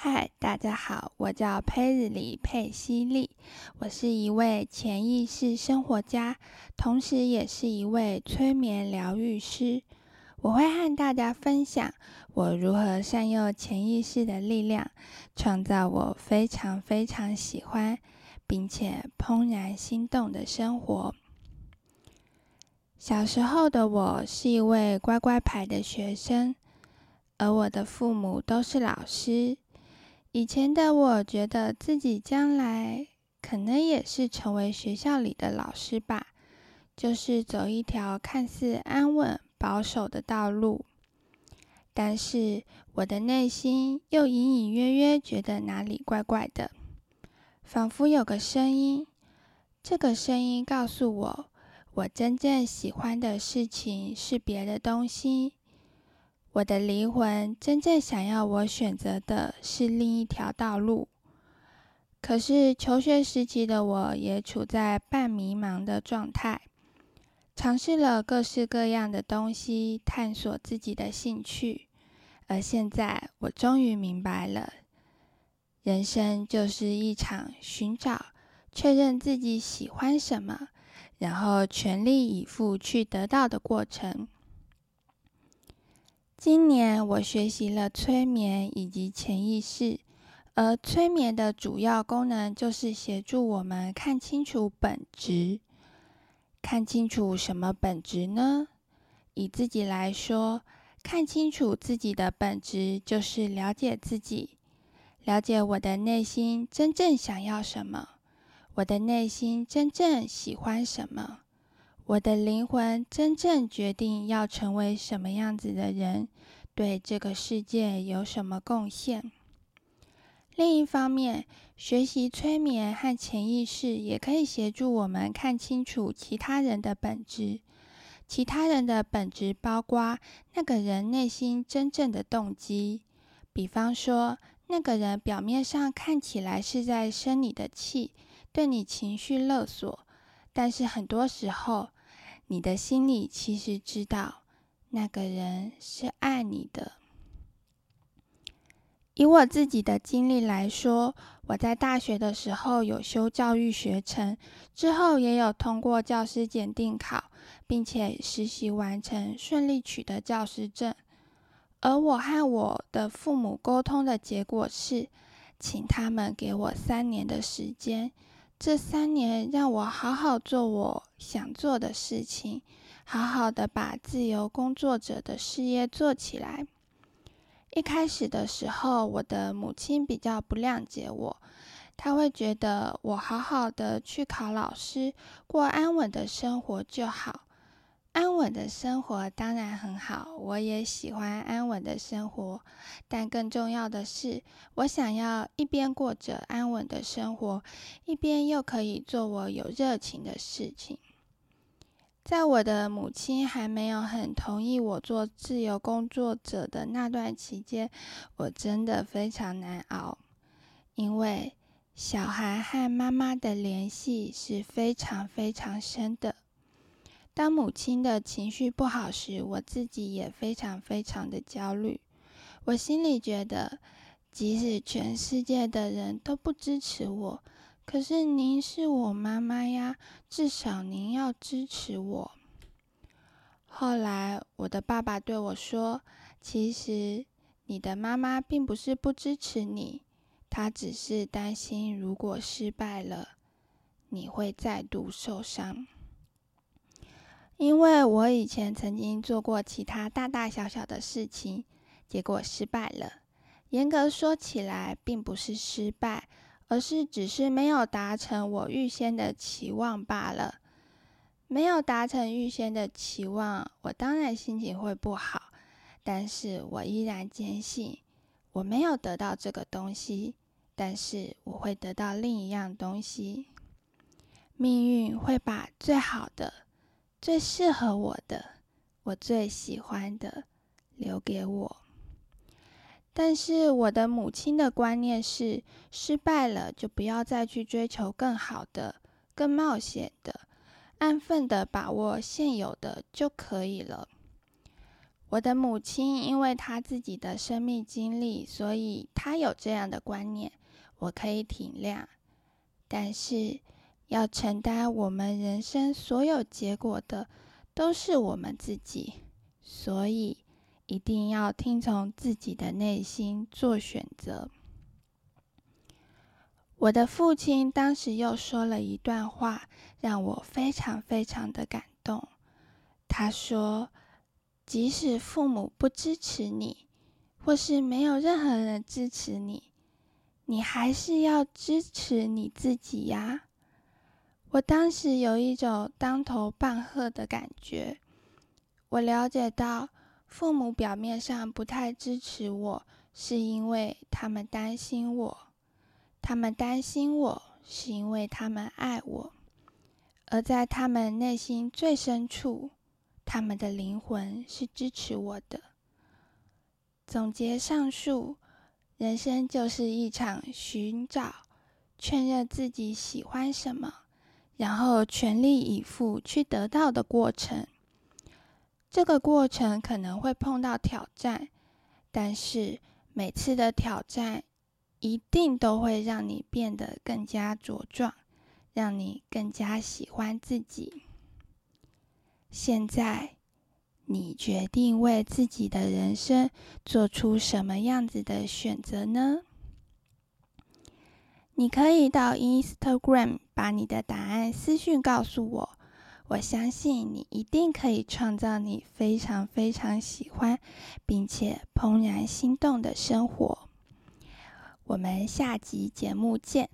嗨，大家好，我叫佩日里佩西利，我是一位潜意识生活家，同时也是一位催眠疗愈师。我会和大家分享我如何善用潜意识的力量，创造我非常非常喜欢并且怦然心动的生活。小时候的我是一位乖乖牌的学生，而我的父母都是老师。以前的我觉得自己将来可能也是成为学校里的老师吧，就是走一条看似安稳保守的道路。但是我的内心又隐隐约约觉得哪里怪怪的，仿佛有个声音。这个声音告诉我，我真正喜欢的事情是别的东西。我的灵魂真正想要我选择的是另一条道路，可是求学时期的我也处在半迷茫的状态，尝试了各式各样的东西，探索自己的兴趣。而现在，我终于明白了，人生就是一场寻找、确认自己喜欢什么，然后全力以赴去得到的过程。今年我学习了催眠以及潜意识，而催眠的主要功能就是协助我们看清楚本质。看清楚什么本质呢？以自己来说，看清楚自己的本质就是了解自己，了解我的内心真正想要什么，我的内心真正喜欢什么。我的灵魂真正决定要成为什么样子的人，对这个世界有什么贡献？另一方面，学习催眠和潜意识也可以协助我们看清楚其他人的本质。其他人的本质包括那个人内心真正的动机。比方说，那个人表面上看起来是在生你的气，对你情绪勒索，但是很多时候。你的心里其实知道，那个人是爱你的。以我自己的经历来说，我在大学的时候有修教育学程，之后也有通过教师检定考，并且实习完成，顺利取得教师证。而我和我的父母沟通的结果是，请他们给我三年的时间。这三年让我好好做我想做的事情，好好的把自由工作者的事业做起来。一开始的时候，我的母亲比较不谅解我，她会觉得我好好的去考老师，过安稳的生活就好。安稳的生活当然很好，我也喜欢安稳的生活。但更重要的是，我想要一边过着安稳的生活，一边又可以做我有热情的事情。在我的母亲还没有很同意我做自由工作者的那段期间，我真的非常难熬，因为小孩和妈妈的联系是非常非常深的。当母亲的情绪不好时，我自己也非常非常的焦虑。我心里觉得，即使全世界的人都不支持我，可是您是我妈妈呀，至少您要支持我。后来，我的爸爸对我说：“其实你的妈妈并不是不支持你，她只是担心如果失败了，你会再度受伤。”因为我以前曾经做过其他大大小小的事情，结果失败了。严格说起来，并不是失败，而是只是没有达成我预先的期望罢了。没有达成预先的期望，我当然心情会不好。但是我依然坚信，我没有得到这个东西，但是我会得到另一样东西。命运会把最好的。最适合我的，我最喜欢的，留给我。但是我的母亲的观念是，失败了就不要再去追求更好的、更冒险的，安分的把握现有的就可以了。我的母亲因为她自己的生命经历，所以她有这样的观念，我可以体谅。但是，要承担我们人生所有结果的，都是我们自己，所以一定要听从自己的内心做选择。我的父亲当时又说了一段话，让我非常非常的感动。他说：“即使父母不支持你，或是没有任何人支持你，你还是要支持你自己呀。”我当时有一种当头棒喝的感觉。我了解到，父母表面上不太支持我，是因为他们担心我；他们担心我，是因为他们爱我；而在他们内心最深处，他们的灵魂是支持我的。总结上述，人生就是一场寻找、确认自己喜欢什么。然后全力以赴去得到的过程，这个过程可能会碰到挑战，但是每次的挑战一定都会让你变得更加茁壮，让你更加喜欢自己。现在，你决定为自己的人生做出什么样子的选择呢？你可以到 Instagram 把你的答案私讯告诉我，我相信你一定可以创造你非常非常喜欢并且怦然心动的生活。我们下集节目见。